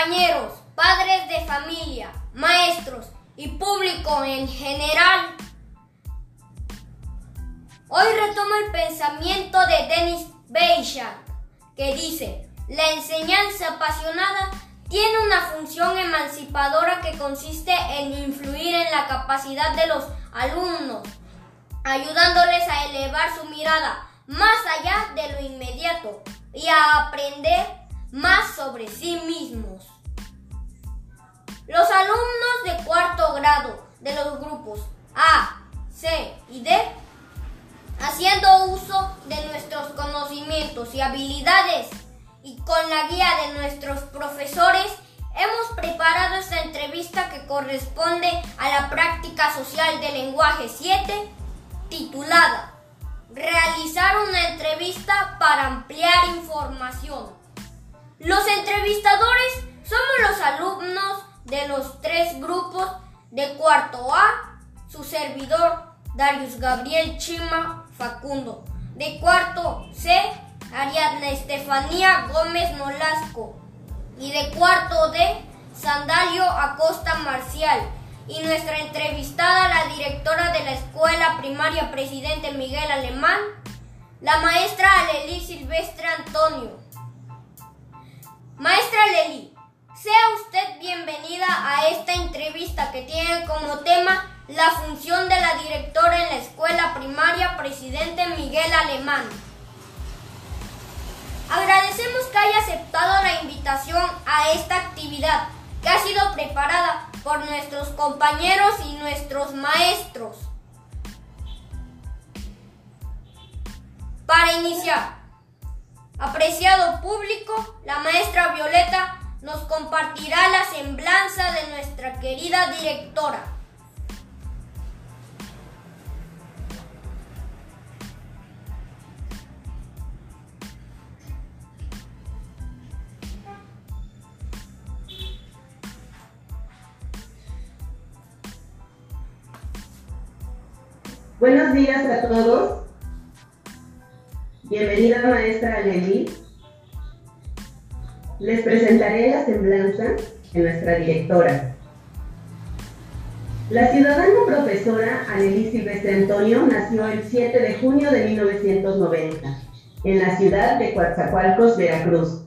compañeros, padres de familia, maestros y público en general. Hoy retomo el pensamiento de Denis Beichan, que dice, la enseñanza apasionada tiene una función emancipadora que consiste en influir en la capacidad de los alumnos, ayudándoles a elevar su mirada más allá de lo inmediato y a aprender más sobre sí mismos. Los alumnos de cuarto grado de los grupos A, C y D, haciendo uso de nuestros conocimientos y habilidades y con la guía de nuestros profesores, hemos preparado esta entrevista que corresponde a la práctica social del lenguaje 7, titulada Realizar una entrevista para ampliar información. Los entrevistadores somos los alumnos de los tres grupos de cuarto A, su servidor Darius Gabriel Chima Facundo, de cuarto C, Ariadna Estefanía Gómez Nolasco. Y de cuarto D, Sandalio Acosta Marcial. Y nuestra entrevistada, la directora de la escuela primaria Presidente Miguel Alemán, la maestra Aleli Silvestre Antonio. Maestra Aleli, sea usted bienvenida a esta entrevista que tiene como tema la función de la directora en la escuela primaria Presidente Miguel Alemán. Agradecemos que haya aceptado la invitación a esta actividad que ha sido preparada por nuestros compañeros y nuestros maestros. Para iniciar, apreciado público, la maestra Violeta nos compartirá la semblanza de nuestra querida directora. Buenos días a todos. Bienvenida maestra Leli. Les presentaré la semblanza de nuestra directora. La ciudadana profesora Anelí Silvestre Antonio nació el 7 de junio de 1990 en la ciudad de Coatzacoalcos, Veracruz.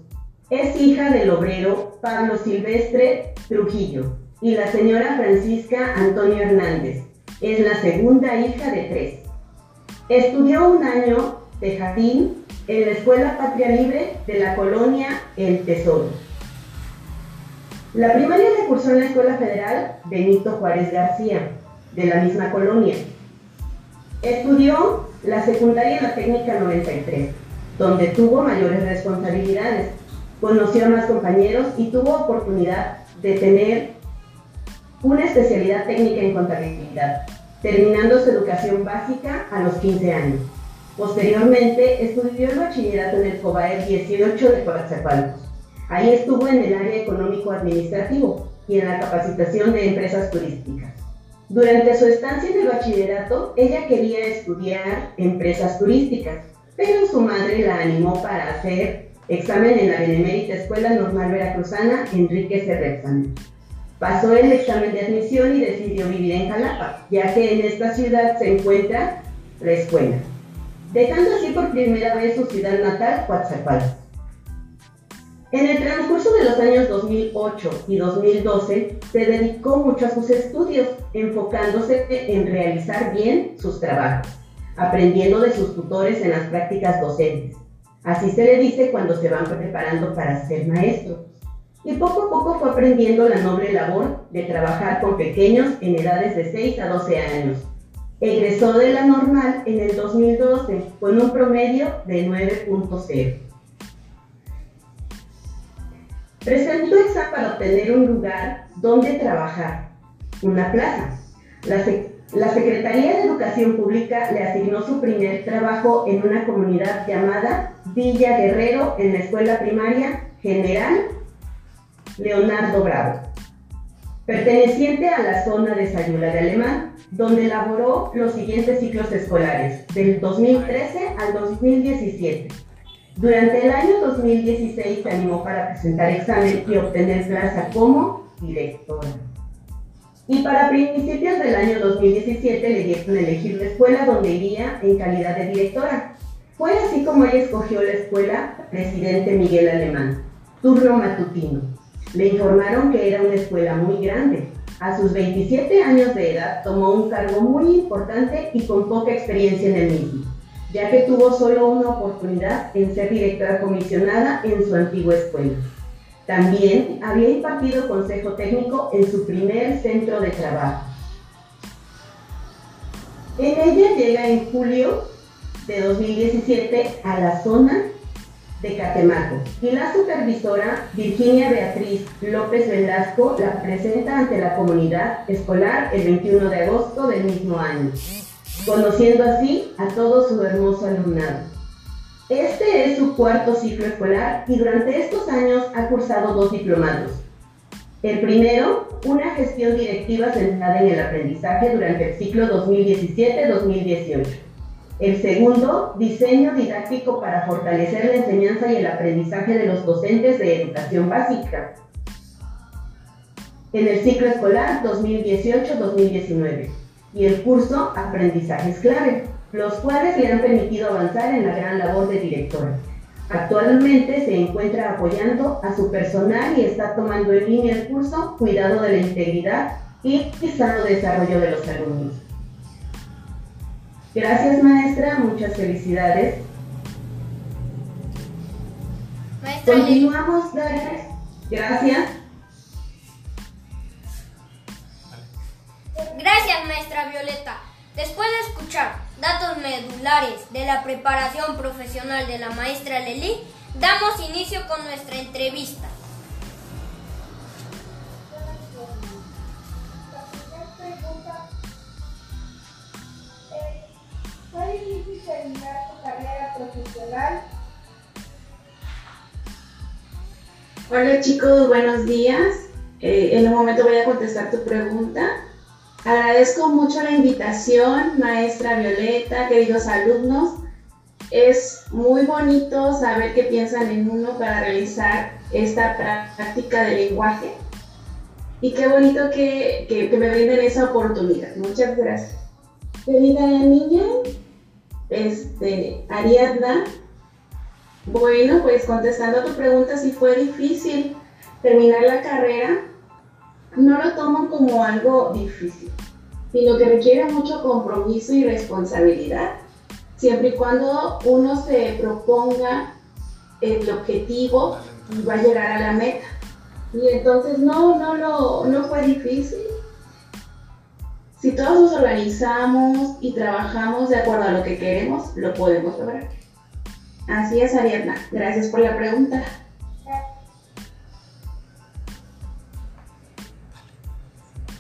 Es hija del obrero Pablo Silvestre Trujillo y la señora Francisca Antonio Hernández, es la segunda hija de tres. Estudió un año de jardín en la Escuela Patria Libre de la colonia El Tesoro. La primaria la cursó en la Escuela Federal Benito Juárez García, de la misma colonia. Estudió la secundaria en la Técnica 93, donde tuvo mayores responsabilidades, conoció a más compañeros y tuvo oportunidad de tener una especialidad técnica en contabilidad, terminando su educación básica a los 15 años. Posteriormente, estudió el bachillerato en el COBAER 18 de Coatzacoalcos. Ahí estuvo en el área económico-administrativo y en la capacitación de empresas turísticas. Durante su estancia en el bachillerato, ella quería estudiar empresas turísticas, pero su madre la animó para hacer examen en la Benemérita Escuela Normal Veracruzana Enrique Cerrexan. Pasó el examen de admisión y decidió vivir en Jalapa, ya que en esta ciudad se encuentra la escuela, dejando así por primera vez su ciudad natal, Coatzacoalcos. En el transcurso de los años 2008 y 2012 se dedicó mucho a sus estudios, enfocándose en realizar bien sus trabajos, aprendiendo de sus tutores en las prácticas docentes. Así se le dice cuando se van preparando para ser maestros y poco a poco fue aprendiendo la noble labor de trabajar con pequeños en edades de 6 a 12 años. Egresó de la normal en el 2012 con un promedio de 9.0. Presentó examen para obtener un lugar donde trabajar, una plaza. La, la Secretaría de Educación Pública le asignó su primer trabajo en una comunidad llamada Villa Guerrero en la escuela primaria General Leonardo Bravo, perteneciente a la zona de Sayula de Alemán, donde elaboró los siguientes ciclos escolares, del 2013 al 2017. Durante el año 2016 se animó para presentar examen y obtener plaza como directora. Y para principios del año 2017 le dieron elegir la escuela donde iría en calidad de directora. Fue así como ella escogió la escuela Presidente Miguel Alemán, turno matutino. Le informaron que era una escuela muy grande. A sus 27 años de edad tomó un cargo muy importante y con poca experiencia en el mismo, ya que tuvo solo una oportunidad en ser directora comisionada en su antigua escuela. También había impartido consejo técnico en su primer centro de trabajo. En ella llega en julio de 2017 a la zona de Catemaco y la supervisora Virginia Beatriz López Velasco la presenta ante la comunidad escolar el 21 de agosto del mismo año, conociendo así a todo su hermoso alumnado. Este es su cuarto ciclo escolar y durante estos años ha cursado dos diplomados. El primero, una gestión directiva centrada en el aprendizaje durante el ciclo 2017-2018. El segundo, diseño didáctico para fortalecer la enseñanza y el aprendizaje de los docentes de educación básica. En el ciclo escolar 2018-2019 y el curso Aprendizajes clave los cuales le han permitido avanzar en la gran labor de directora. Actualmente se encuentra apoyando a su personal y está tomando en línea el curso Cuidado de la Integridad y Sano Desarrollo de los Alumnos. Gracias maestra, muchas felicidades. Maestra Continuamos, Daria. Gracias. Gracias, maestra Violeta. Después de escuchar datos medulares de la preparación profesional de la maestra Leli, damos inicio con nuestra entrevista. Terminar tu carrera profesional? Hola chicos, buenos días. Eh, en un momento voy a contestar tu pregunta. Agradezco mucho la invitación, maestra Violeta, queridos alumnos. Es muy bonito saber que piensan en uno para realizar esta práctica de lenguaje. Y qué bonito que, que, me brinden esa oportunidad. Muchas gracias. Querida niña, este, Ariadna, bueno, pues contestando a tu pregunta, si fue difícil terminar la carrera, no lo tomo como algo difícil, sino que requiere mucho compromiso y responsabilidad, siempre y cuando uno se proponga el objetivo y va a llegar a la meta. Y entonces no, no, lo, no fue difícil. Si todos nos organizamos y trabajamos de acuerdo a lo que queremos, lo podemos lograr. Así es, Ariadna. Gracias por la pregunta.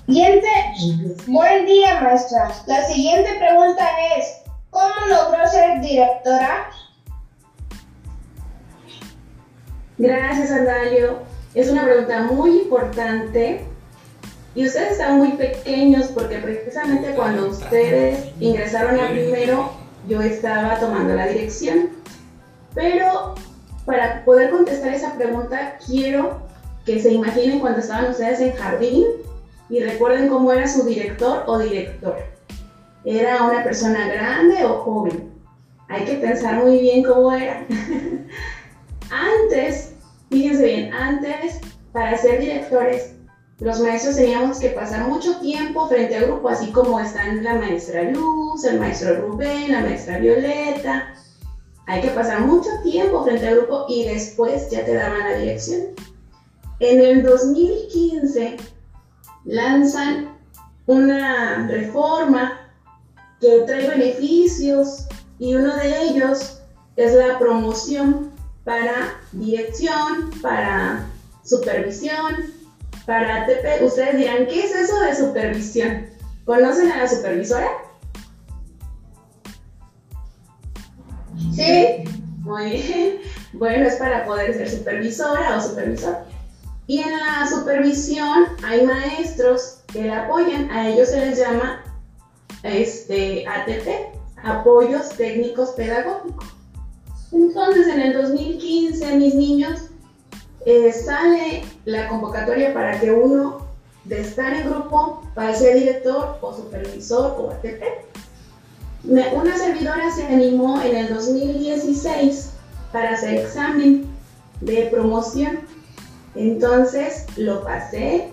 Siguiente. Buen día, maestra. La siguiente pregunta es, ¿cómo logró ser directora? Gracias, Andalio. Es una pregunta muy importante y ustedes están muy pequeños porque precisamente cuando ustedes ingresaron a primero, yo estaba tomando la dirección. Pero para poder contestar esa pregunta, quiero que se imaginen cuando estaban ustedes en jardín y recuerden cómo era su director o directora. ¿Era una persona grande o joven? Hay que pensar muy bien cómo era. antes, fíjense bien, antes para ser directores, los maestros teníamos que pasar mucho tiempo frente al grupo, así como están la maestra Luz, el maestro Rubén, la maestra Violeta. Hay que pasar mucho tiempo frente al grupo y después ya te daban la dirección. En el 2015 lanzan una reforma que trae beneficios y uno de ellos es la promoción para dirección, para supervisión, para ATP. Ustedes dirán, ¿qué es eso de supervisión? ¿Conocen a la supervisora? Sí. Muy bien. Bueno, es para poder ser supervisora o supervisor. Y en la supervisión hay maestros que la apoyan, a ellos se les llama este, ATP, Apoyos Técnicos Pedagógicos. Entonces, en el 2015, mis niños, eh, sale la convocatoria para que uno de estar en grupo para ser director o supervisor o ATP. una servidora se animó en el 2016 para hacer examen de promoción. Entonces lo pasé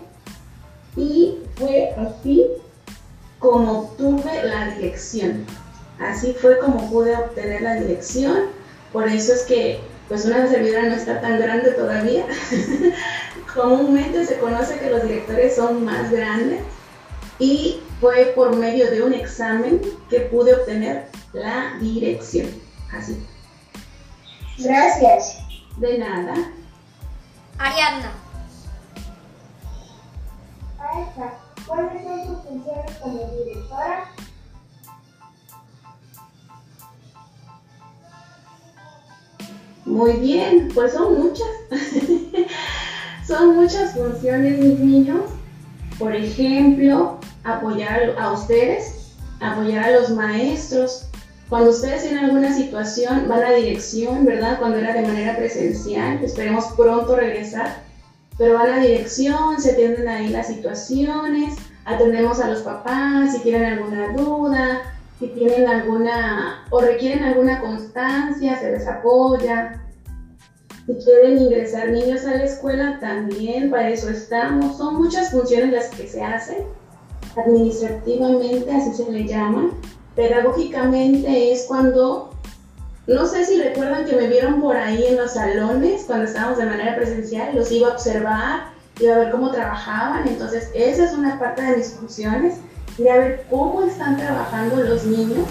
y fue así como obtuve la dirección. Así fue como pude obtener la dirección. Por eso es que pues una servidora no está tan grande todavía. Comúnmente se conoce que los directores son más grandes y fue por medio de un examen que pude obtener la dirección. Así. Gracias. De nada. Ariadna. ¿cuáles son sus funciones como directora? Muy bien, pues son muchas. son muchas funciones, mis niños. Por ejemplo, apoyar a ustedes, apoyar a los maestros. Cuando ustedes tienen alguna situación, van a dirección, ¿verdad? Cuando era de manera presencial, esperemos pronto regresar pero van a dirección, se atienden ahí las situaciones, atendemos a los papás si tienen alguna duda, si tienen alguna o requieren alguna constancia, se les apoya. Si quieren ingresar niños a la escuela, también para eso estamos. Son muchas funciones las que se hacen. Administrativamente, así se le llama. Pedagógicamente es cuando no sé si recuerdan que me vieron por ahí en los salones cuando estábamos de manera presencial, los iba a observar, iba a ver cómo trabajaban, entonces esa es una parte de mis funciones, ir a ver cómo están trabajando los niños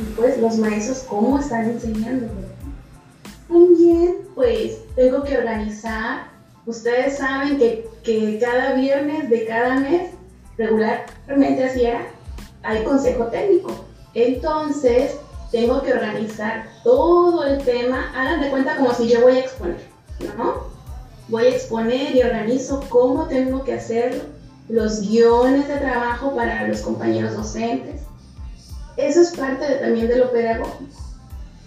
y pues los maestros cómo están enseñando. También pues tengo que organizar, ustedes saben que, que cada viernes de cada mes, regularmente así era, hay consejo técnico. Entonces, tengo que organizar todo el tema, hagan de cuenta como si yo voy a exponer, ¿no? Voy a exponer y organizo cómo tengo que hacer los guiones de trabajo para los compañeros docentes. Eso es parte también de lo pedagógico.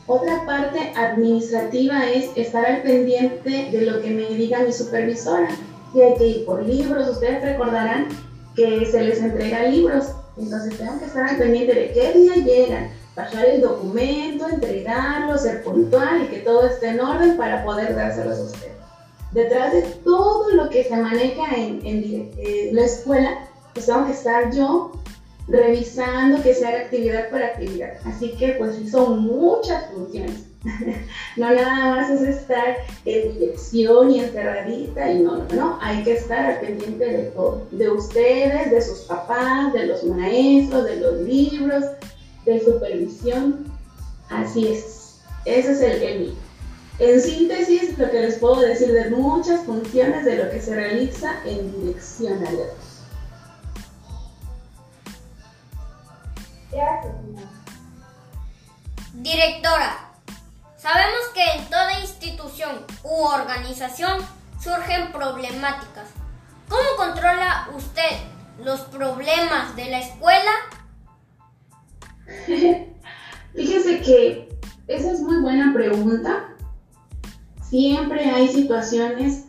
Otra parte administrativa es estar al pendiente de lo que me diga mi supervisora. Si hay que ir por libros, ustedes recordarán que se les entrega libros. Entonces tengo que estar al pendiente de qué día llegan, bajar el documento, entregarlo, ser puntual y que todo esté en orden para poder dárselos a ustedes. Detrás de todo lo que se maneja en, en, la escuela, pues tengo que estar yo revisando que se haga actividad por actividad. Así que pues son muchas funciones. no nada más es estar en dirección y encerradita y no, no, no, hay que estar al pendiente de todo, de ustedes, de sus papás, de los maestros, de los libros, de supervisión. Así es. Ese es el, el En síntesis, lo que les puedo decir de muchas funciones de lo que se realiza en dirección a Directora, sabemos que en toda institución u organización surgen problemáticas. ¿Cómo controla usted los problemas de la escuela Fíjese que esa es muy buena pregunta. Siempre hay situaciones,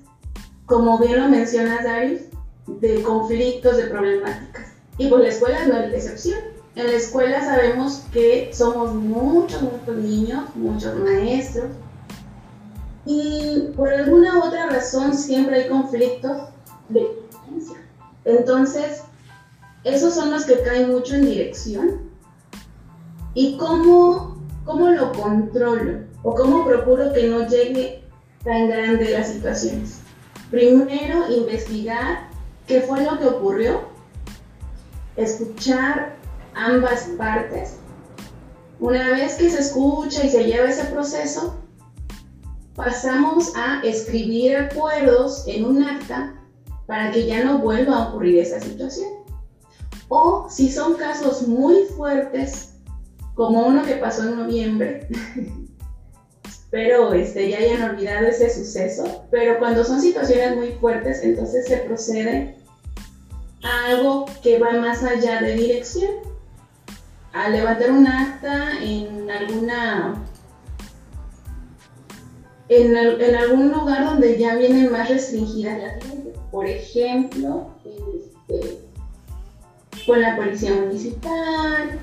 como bien lo mencionas, Daris, de conflictos, de problemáticas. Y pues la escuela no es la excepción. En la escuela sabemos que somos muchos, muchos niños, muchos maestros. Y por alguna otra razón siempre hay conflictos de Entonces, esos son los que caen mucho en dirección ¿Y cómo, cómo lo controlo? ¿O cómo procuro que no llegue tan grande las situaciones? Primero, investigar qué fue lo que ocurrió, escuchar ambas partes. Una vez que se escucha y se lleva ese proceso, pasamos a escribir acuerdos en un acta para que ya no vuelva a ocurrir esa situación. O si son casos muy fuertes como uno que pasó en noviembre. Espero este, ya hayan olvidado ese suceso, pero cuando son situaciones muy fuertes, entonces se procede a algo que va más allá de dirección, a levantar un acta en alguna en, en, algún lugar donde ya vienen más restringidas las leyes. Por ejemplo, este, con la policía municipal,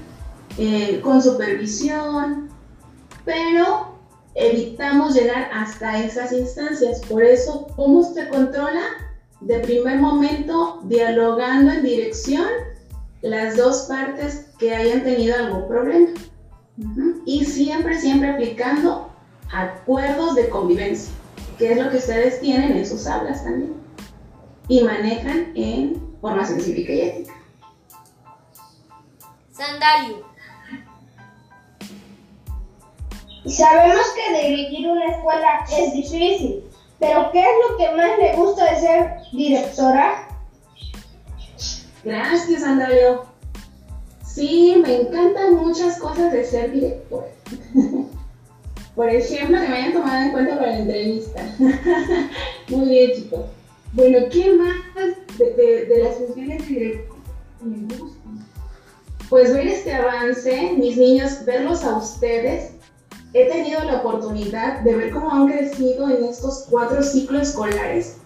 eh, con supervisión, pero evitamos llegar hasta esas instancias. Por eso, ¿cómo se controla? De primer momento, dialogando en dirección las dos partes que hayan tenido algún problema. Y siempre, siempre aplicando acuerdos de convivencia, que es lo que ustedes tienen en sus aulas también. Y manejan en formación cívica y ética. Sandalio. Sabemos que dirigir una escuela es difícil, pero ¿qué es lo que más le gusta de ser directora? Gracias, Sandalio. Sí, me encantan muchas cosas de ser directora. Por ejemplo, que me hayan tomado en cuenta para la entrevista. Muy bien, chicos. Bueno, ¿qué más de, las funciones de directora me gustan? Pues ver este avance, mis niños, verlos a ustedes he tenido la oportunidad de ver cómo han crecido en estos cuatro ciclos escolares.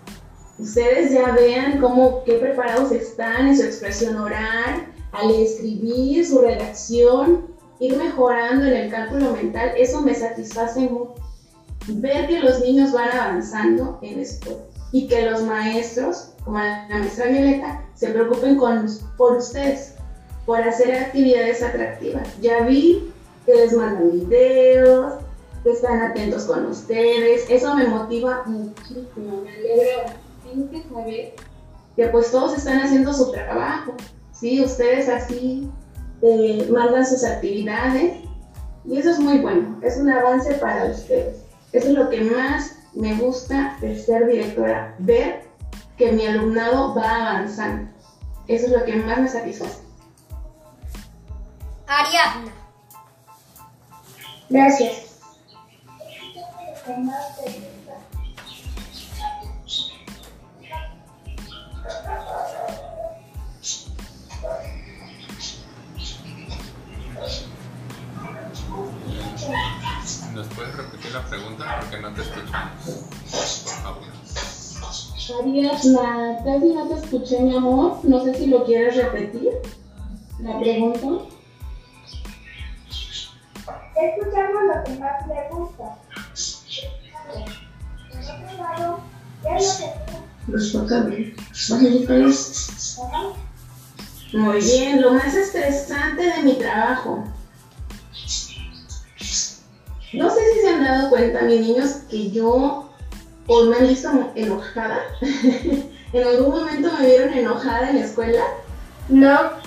Ustedes ya vean cómo, qué preparados están en su expresión oral, al escribir, su redacción, ir mejorando en el cálculo mental, eso me satisface mucho. Ver que los niños van avanzando en esto y que los maestros, como la maestra Violeta, se preocupen con, por ustedes, por hacer actividades atractivas. Ya vi que les mandan videos, que están atentos con ustedes. Eso me motiva muchísimo, me alegra bastante saber que pues todos están haciendo su trabajo. ¿sí? Ustedes así eh, mandan sus actividades y eso es muy bueno, es un avance para ustedes. Eso es lo que más me gusta de ser directora, ver que mi alumnado va avanzando. Eso es lo que más me satisface. Ariadna. Gracias. ¿Nos puedes repetir la pregunta? Porque no te escuchamos. Por favor. Ariadna, casi no te escuché, mi amor. No sé si lo quieres repetir. La pregunta. Escuchamos lo que más le gusta. ¿qué es lo que Los toca ver. Muy bien, lo más estresante de mi trabajo. No sé si se han dado cuenta, mis niños, que yo o me han visto enojada. ¿En algún momento me vieron enojada en la escuela? No.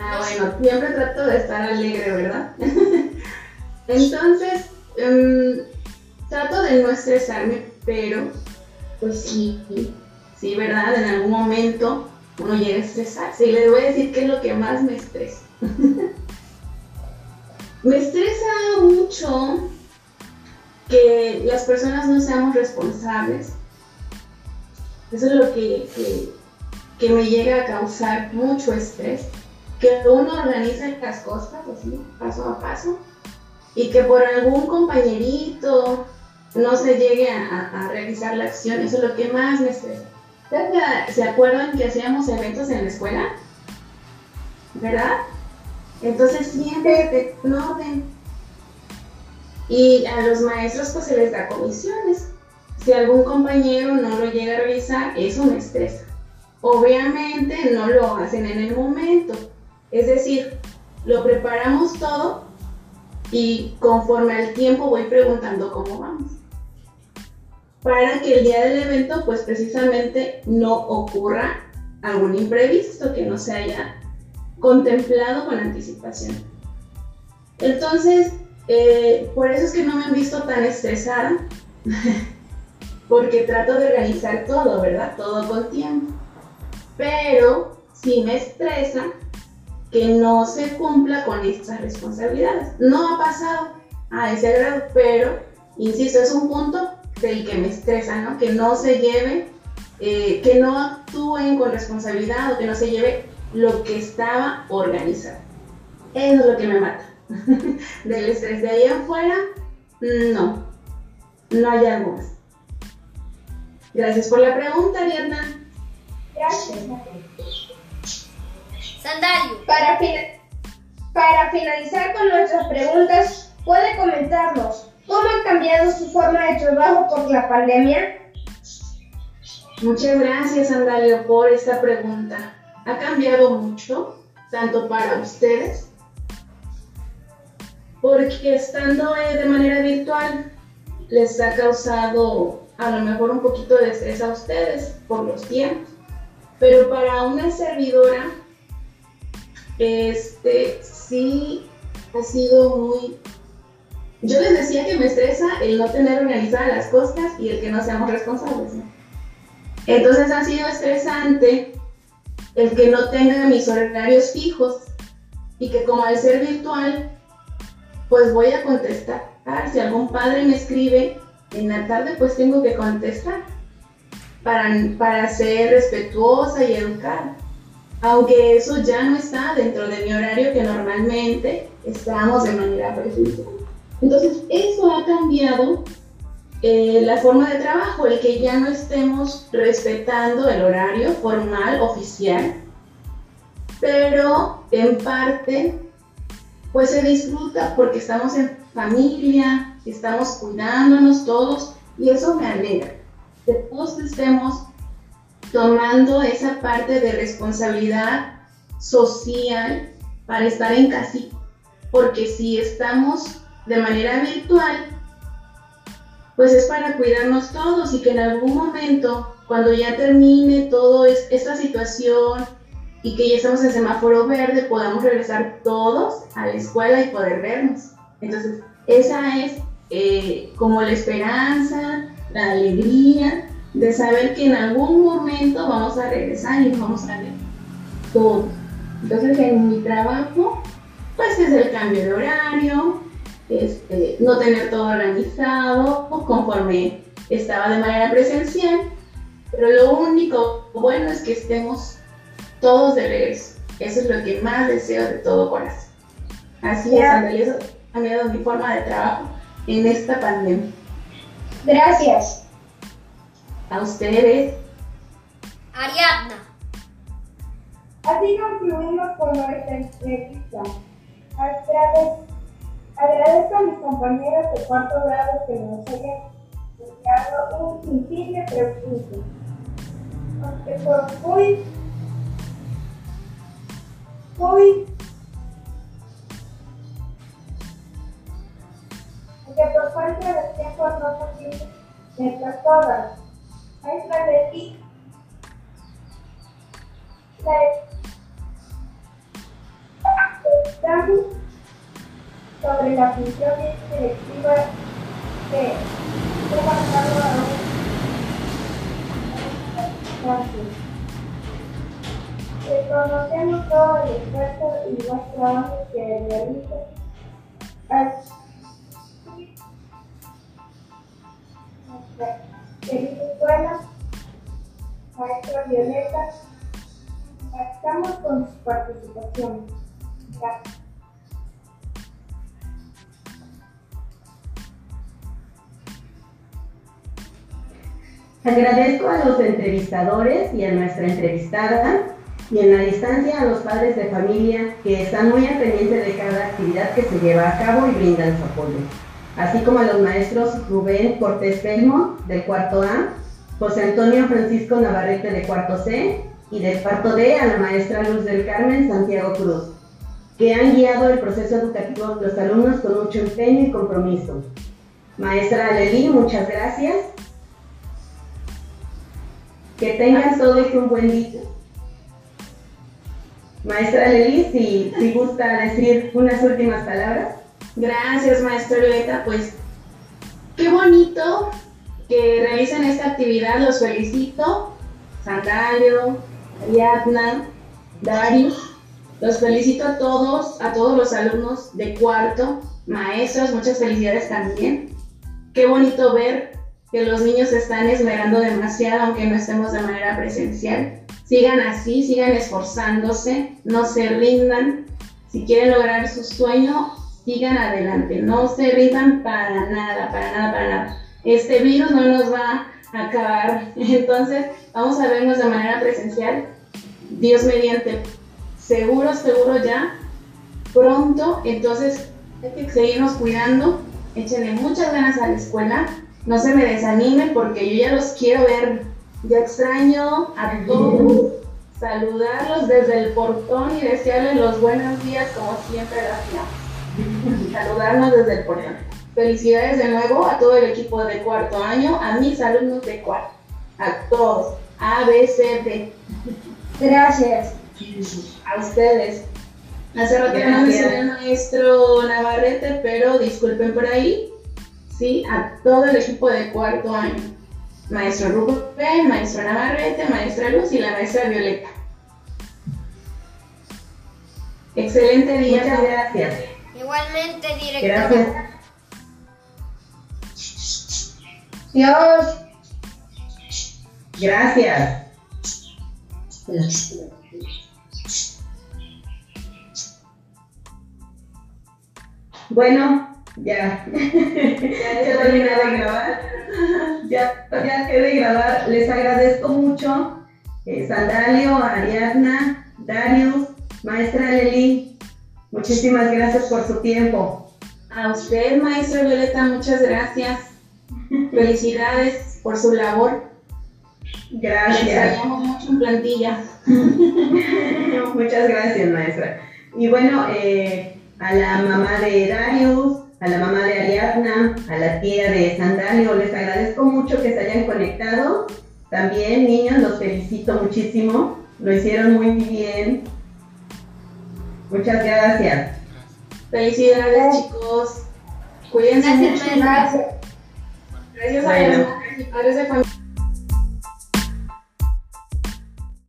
Ah, bueno, siempre trato de estar alegre, ¿verdad? Entonces, em, trato de no estresarme, pero pues sí, sí, ¿verdad? En algún momento uno llega a estresarse. Y les voy a decir qué es lo que más me estresa. me estresa mucho que las personas no seamos responsables. Eso es lo que, que, me llega a causar mucho estrés. Que uno organice las cosas así, paso a paso, y que por algún compañerito no se llegue a, realizar la acción, eso es lo que más me estresa. ¿Se acuerdan que hacíamos eventos en la escuela? ¿Verdad? Entonces siempre te noten. Y a los maestros pues se les da comisiones. Si algún compañero no lo llega a realizar, eso me estresa. Obviamente no lo hacen en el momento. Es decir, lo preparamos todo y conforme al tiempo voy preguntando cómo vamos. Para que el día del evento pues precisamente no ocurra algún imprevisto que no se haya contemplado con anticipación. Entonces, eh, por eso es que no me han visto tan estresada, porque trato de organizar todo, ¿verdad? Todo con tiempo. Pero si me estresa que no se cumpla con estas responsabilidades. No ha pasado a ese grado, pero, insisto, es un punto del que me estresa, ¿no? Que no se lleve, eh, que no actúen con responsabilidad o que no se lleve lo que estaba organizado. Eso es lo que me mata. Del estrés de ahí afuera, no. no hay algo más. Gracias por la pregunta, Ariadna. Gracias. Sandalio. Para, para finalizar con nuestras preguntas, ¿puede comentarnos cómo ha cambiado su forma de trabajo por la pandemia? Muchas gracias, Andalio, por esta pregunta. Ha cambiado mucho, tanto para ustedes, porque estando eh, de manera virtual les ha causado a lo mejor un poquito de estrés a ustedes por los tiempos, pero para una servidora, este sí ha sido muy... Yo les decía que me estresa el no tener organizadas las cosas y el que no seamos responsables. Entonces ha sido estresante el que no tenga mis horarios fijos y que como al ser virtual, pues voy a contestar. Si algún padre me escribe en la tarde, pues tengo que contestar para, para ser respetuosa y educada. Aunque eso ya no está dentro de mi horario que normalmente estamos de manera presencial. Entonces, eso ha cambiado eh, la forma de trabajo, el que ya no estemos respetando el horario formal, oficial, pero en parte pues se disfruta porque estamos en familia, estamos cuidándonos todos y eso me alegra, que todos estemos tomando esa parte de responsabilidad social para estar en casita, porque si estamos de manera virtual, pues es para cuidarnos todos y que en algún momento, cuando ya termine toda esta situación y que ya estamos en semáforo verde, podamos regresar todos a la escuela y poder vernos. Entonces, esa es eh, como la esperanza, la alegría de saber que en algún momento vamos a regresar y vamos a ver todos. Entonces, en mi trabajo, pues es el cambio de horario, este, no tener todo organizado conforme estaba de manera presencial, pero lo único bueno es que estemos todos de regreso. Eso es lo que más deseo de todo corazón. Así es, Andrea, eso ha cambiado mi forma de trabajo en esta pandemia. Gracias. A ustedes. Ariadna. Así concluimos con nuestra entrevista. Agradezco a mis compañeros de cuarto grado que nos hayan enviado un de preguntas. Aunque por muy, Agradezco a los entrevistadores y a nuestra entrevistada y en la distancia a los padres de familia que están muy al pendiente de cada actividad que se lleva a cabo y brindan su apoyo, así como a los maestros Rubén Cortés Pelmo del cuarto A, José Antonio Francisco Navarrete de cuarto C y del cuarto D a la maestra Luz del Carmen Santiago Cruz, que han guiado el proceso educativo de los alumnos con mucho empeño y compromiso. Maestra Aleli, muchas gracias que tengan todos un buen día. Maestra Lely, si, si gusta decir unas últimas palabras. Gracias, maestra Violeta. Pues qué bonito que realicen esta actividad. Los felicito. Sandalio, Ariadna, Darius. Los felicito a todos, a todos los alumnos de cuarto, maestros, muchas felicidades también. Qué bonito ver que los niños están esmerando demasiado, aunque no estemos de manera presencial. Sigan así, sigan esforzándose, no se rindan. Si quieren lograr su sueño, sigan adelante, no se rindan para nada, para nada, para nada. este virus no nos va a acabar. Entonces, vamos a vernos de manera presencial, Dios mediante, seguro, seguro ya, pronto. Entonces, hay que seguirnos cuidando, échenle muchas ganas a la escuela, no se me desanimen porque yo ya los quiero ver, ya extraño a todos, saludarlos desde el portón y desearles los buenos días como siempre hacíamos. Saludarnos desde el portón. Felicidades de nuevo a todo el equipo de cuarto año, a mis alumnos de cuarto, a todos, A, B, C, D. Gracias. A ustedes. Hace rato no mencioné al maestro Navarrete, pero disculpen por ahí. Sí, a todo el equipo de cuarto año. Maestro Rubén, maestro Navarrete, maestra Luz y la maestra Violeta. Excelente día. Muchas gracias. Igualmente, directora. Gracias. Dios. Gracias. Bueno, ya. ya terminé de grabar. Ya, ya quedé de grabar. Les agradezco mucho. eh, Sandalio, Ariadna, Darius, maestra Leli. Muchísimas gracias por su tiempo. A usted, maestra Violeta, muchas gracias. Felicidades por su labor. Gracias. extrañamos mucho en plantilla. Muchas gracias, maestra. Y bueno, eh, a la mamá de Darius, a la mamá de Ariadna, a la tía de Sandalio, les agradezco mucho que se hayan conectado. También, niños, los felicito muchísimo. Lo hicieron muy bien. Muchas gracias. Felicidades, chicos. Cuídense Gracias, mucho. Gracias. Gracias a Bueno. los padres de familia.